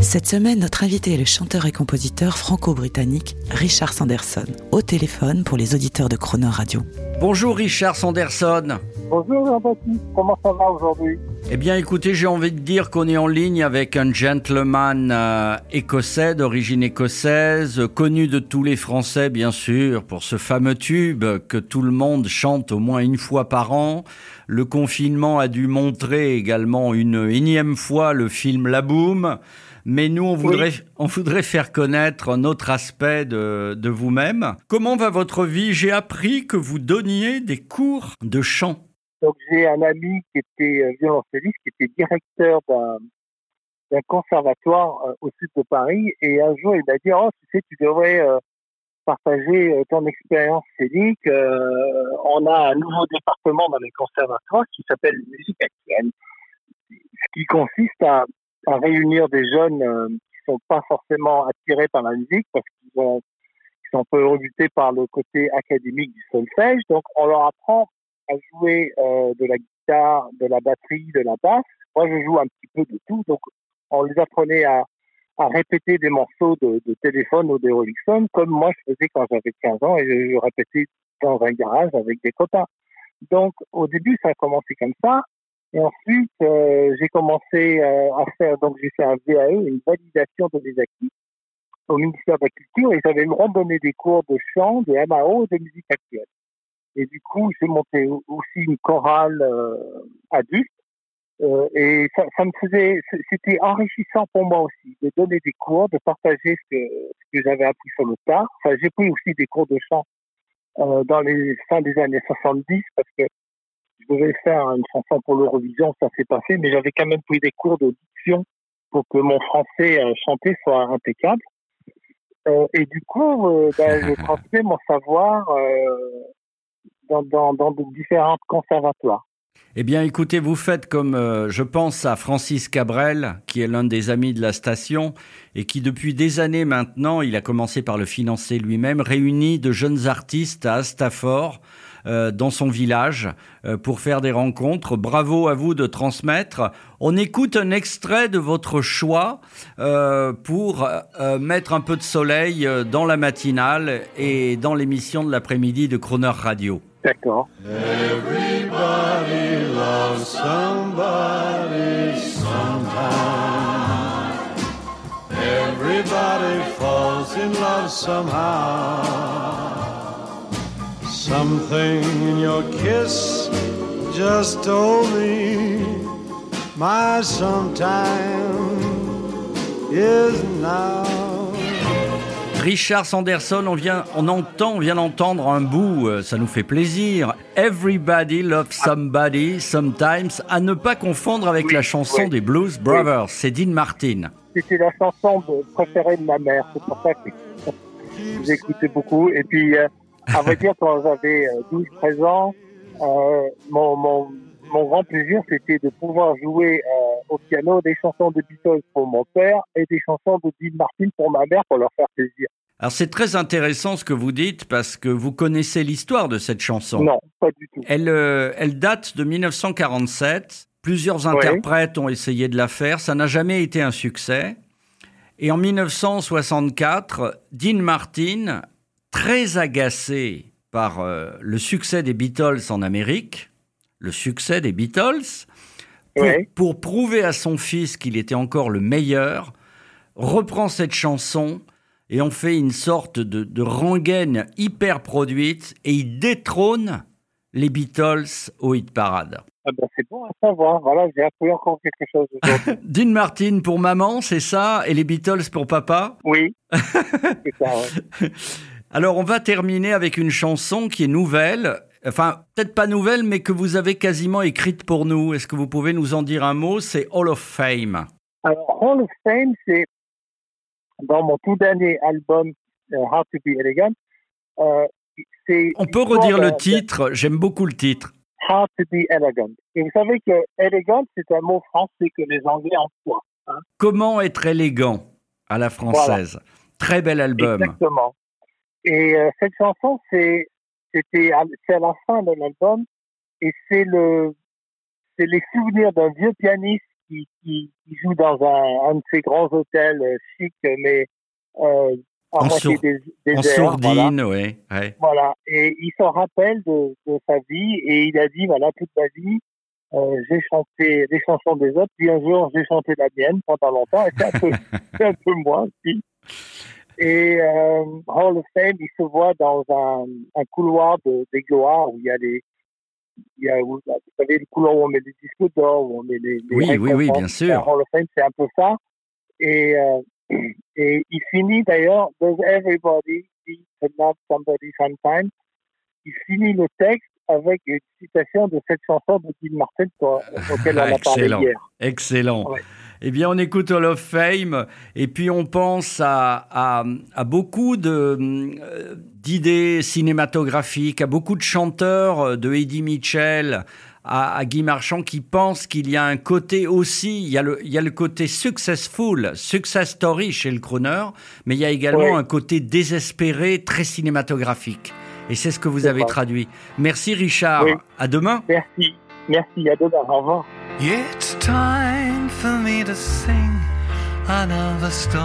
Cette semaine, notre invité est le chanteur et compositeur franco-britannique Richard Sanderson, au téléphone pour les auditeurs de Croner Radio. Bonjour Richard Sanderson. Bonjour Jean-Baptiste, comment ça va aujourd'hui? Eh bien écoutez, j'ai envie de dire qu'on est en ligne avec un gentleman euh, écossais, d'origine écossaise, connu de tous les Français bien sûr, pour ce fameux tube que tout le monde chante au moins une fois par an. Le confinement a dû montrer également une énième fois le film La Boom. Mais nous, on voudrait, on voudrait faire connaître un autre aspect de, de vous-même. Comment va votre vie? J'ai appris que vous donniez des cours de chant. Donc j'ai un ami qui était euh, violoncelliste, qui était directeur d'un d'un conservatoire euh, au sud de Paris, et un jour il m'a dit oh tu sais tu devrais euh, partager euh, ton expérience scénique. On a un nouveau département dans les conservatoires qui s'appelle musique actuelle, ce qui consiste à à réunir des jeunes euh, qui sont pas forcément attirés par la musique parce qu'ils ont ils sont un peu rebutés par le côté académique du solfège. Donc on leur apprend à jouer euh, de la guitare, de la batterie, de la basse. Moi je joue un petit peu de tout. Donc on les apprenait à, à répéter des morceaux de, de téléphone ou des Rolling Stones comme moi je faisais quand j'avais 15 ans et je répétais dans un garage avec des copains. Donc au début ça a commencé comme ça. Et ensuite, euh, j'ai commencé euh, à faire, donc j'ai fait un VAE, une validation de mes acquis au ministère de la Culture et j'avais le droit de donner des cours de chant, de MAO de musique actuelle. Et du coup, j'ai monté aussi une chorale euh, adulte euh, et ça, ça me faisait, c'était enrichissant pour moi aussi de donner des cours, de partager ce que, ce que j'avais appris sur le tard. Enfin, j'ai pris aussi des cours de chant euh, dans les fins des années 70 parce que devais faire une chanson pour l'Eurovision, ça s'est pas fait, mais j'avais quand même pris des cours de diction pour que mon français euh, chanté soit impeccable. Euh, et du coup, euh, ben, mon savoir euh, dans, dans, dans de différents conservatoires. Eh bien, écoutez, vous faites comme euh, je pense à Francis Cabrel, qui est l'un des amis de la station et qui, depuis des années maintenant, il a commencé par le financer lui-même, réunit de jeunes artistes à euh, dans son village, euh, pour faire des rencontres. Bravo à vous de transmettre. On écoute un extrait de votre choix euh, pour euh, mettre un peu de soleil euh, dans la matinale et dans l'émission de l'après-midi de Croner Radio. D'accord. Everybody loves somebody sometime. Everybody falls in love somehow. Something in your kiss just told me my sometime is now. Richard Sanderson, on vient, on entend, on vient d'entendre un bout, euh, ça nous fait plaisir. Everybody loves somebody, sometimes, à ne pas confondre avec Oui, la chanson oui. des Blues Brothers, c'est Dean Martin. C'était la chanson préférée de ma mère, c'est pour ça que j'écoutais beaucoup. Et puis, euh, à vrai dire, quand j'avais euh, 12-13 ans, euh, mon, mon, mon grand plaisir, c'était de pouvoir jouer euh, au piano des chansons de Beatles pour mon père et des chansons de Dean Martin pour ma mère pour leur faire plaisir. Alors c'est très intéressant ce que vous dites parce que vous connaissez l'histoire de cette chanson. Non, pas du tout. Elle, euh, elle date de 1947. Plusieurs interprètes ont essayé de la faire. Ça n'a jamais été un succès. Et en 1964, Dean Martin, très agacé par euh, le succès des Beatles en Amérique, le succès des Beatles, pour, Ouais. pour prouver à son fils qu'il était encore le meilleur, reprend cette chanson et on fait une sorte de, de rengaine hyper produite et il détrône les Beatles au hit parade. Ah ben, c'est bon à savoir. Voilà, j'ai appris encore quelque chose aujourd'hui. Dean Martin pour maman, c'est ça? Et les Beatles pour papa? Oui, c'est ça. ouais. Alors on va terminer avec une chanson qui est nouvelle. Enfin, peut-être pas nouvelle, mais que vous avez quasiment écrite pour nous. Est-ce que vous pouvez nous en dire un mot? C'est Hall of Fame. Alors, Hall of Fame, c'est dans mon tout dernier album, euh, How to Be Elegant, Euh, On peut redire le titre, j'aime beaucoup le titre. How to be elegant. Et vous savez que elegant, c'est un mot français que les Anglais emploient. Comment être élégant à la française? Très bel album. Exactement. Et euh, cette chanson, c'est c'était à- c'est à la fin de l'album et c'est le c'est les souvenirs d'un vieux pianiste qui, qui, qui joue dans un, un de ces grands hôtels euh, chics, mais euh, En sour- des, En sourdine, oui. ouais. Voilà. Et il s'en rappelle de, de sa vie et il a dit, voilà, toute ma vie, euh, j'ai chanté les chansons des autres, puis un jour, j'ai chanté la mienne pendant longtemps et c'est un peu, c'est un peu moi aussi. Et euh, Hall of Fame, il se voit dans un, un couloir de, des gloires où il y a des... Il y a, où- vous savez, le couloir où on met les disques d'or, où on met les, les Oui, oui, oui, bien sûr. Hall of Fame, c'est un peu ça. Et, euh, et il finit d'ailleurs, Does everybody need to love somebody sometime? Il finit le texte avec une citation de cette chanson de Dean Martin quoi, auquel on a parlé Excellent. hier. Excellent. Ouais. Eh bien, on écoute Hall of Fame et puis on pense à, à, à beaucoup de, euh, d'idées cinématographiques, à beaucoup de chanteurs, euh, de Eddie Mitchell à, à Guy Marchand qui pensent qu'il y a un côté aussi, il y a le, il y a le côté successful, success story chez le crooner, mais il y a également un côté désespéré, très cinématographique. Et c'est ce que vous avez traduit. Merci Richard. Oui. À demain. Merci. Merci, à demain. Au revoir. It's time for me to sing another story.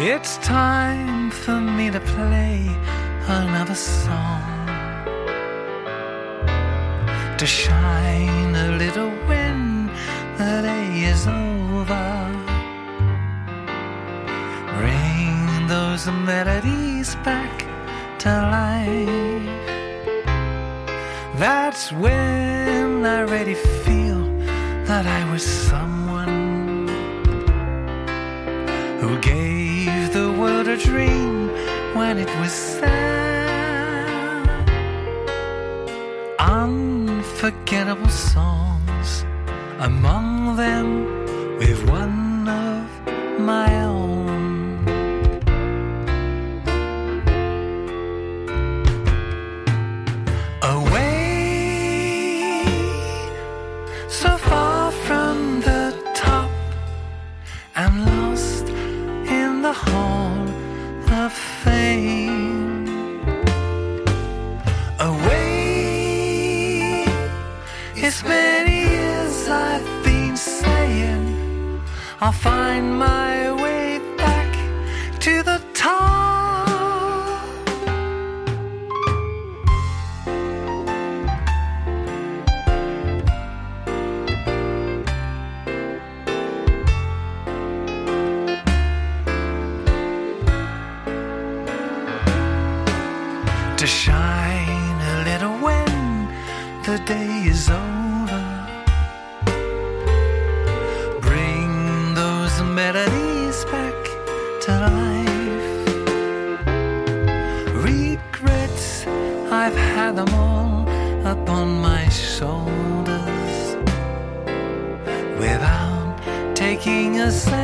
It's time for me to play another song. To shine a little when the day is over. Bring those melodies back to life. That's when I really feel that I was someone who gave the world a dream when it was sad. Unforgettable songs, among them with one of my own. Hall of fame. Away it's many years i've been saying i'll find my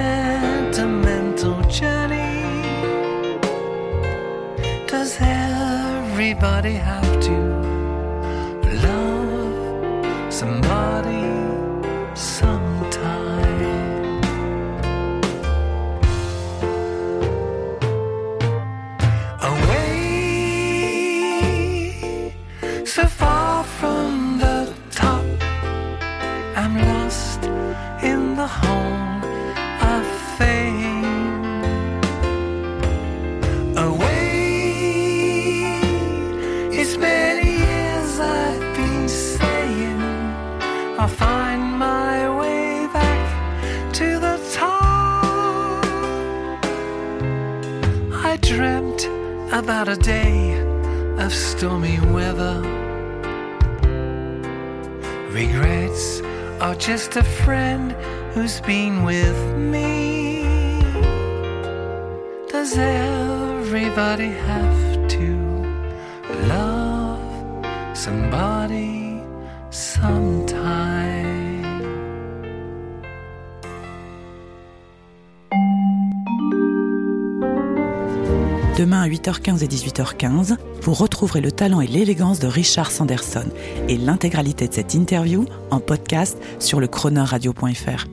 sentimental journey. Does everybody have to I'll find my way back to the top. I dreamt about a day of stormy weather. Regrets are just a friend who's been with me. Does everybody have to love somebody Demain à 8h15 et 18h15, vous retrouverez le talent et l'élégance de Richard Sanderson et l'intégralité de cette interview en podcast sur le chroneurradio.fr.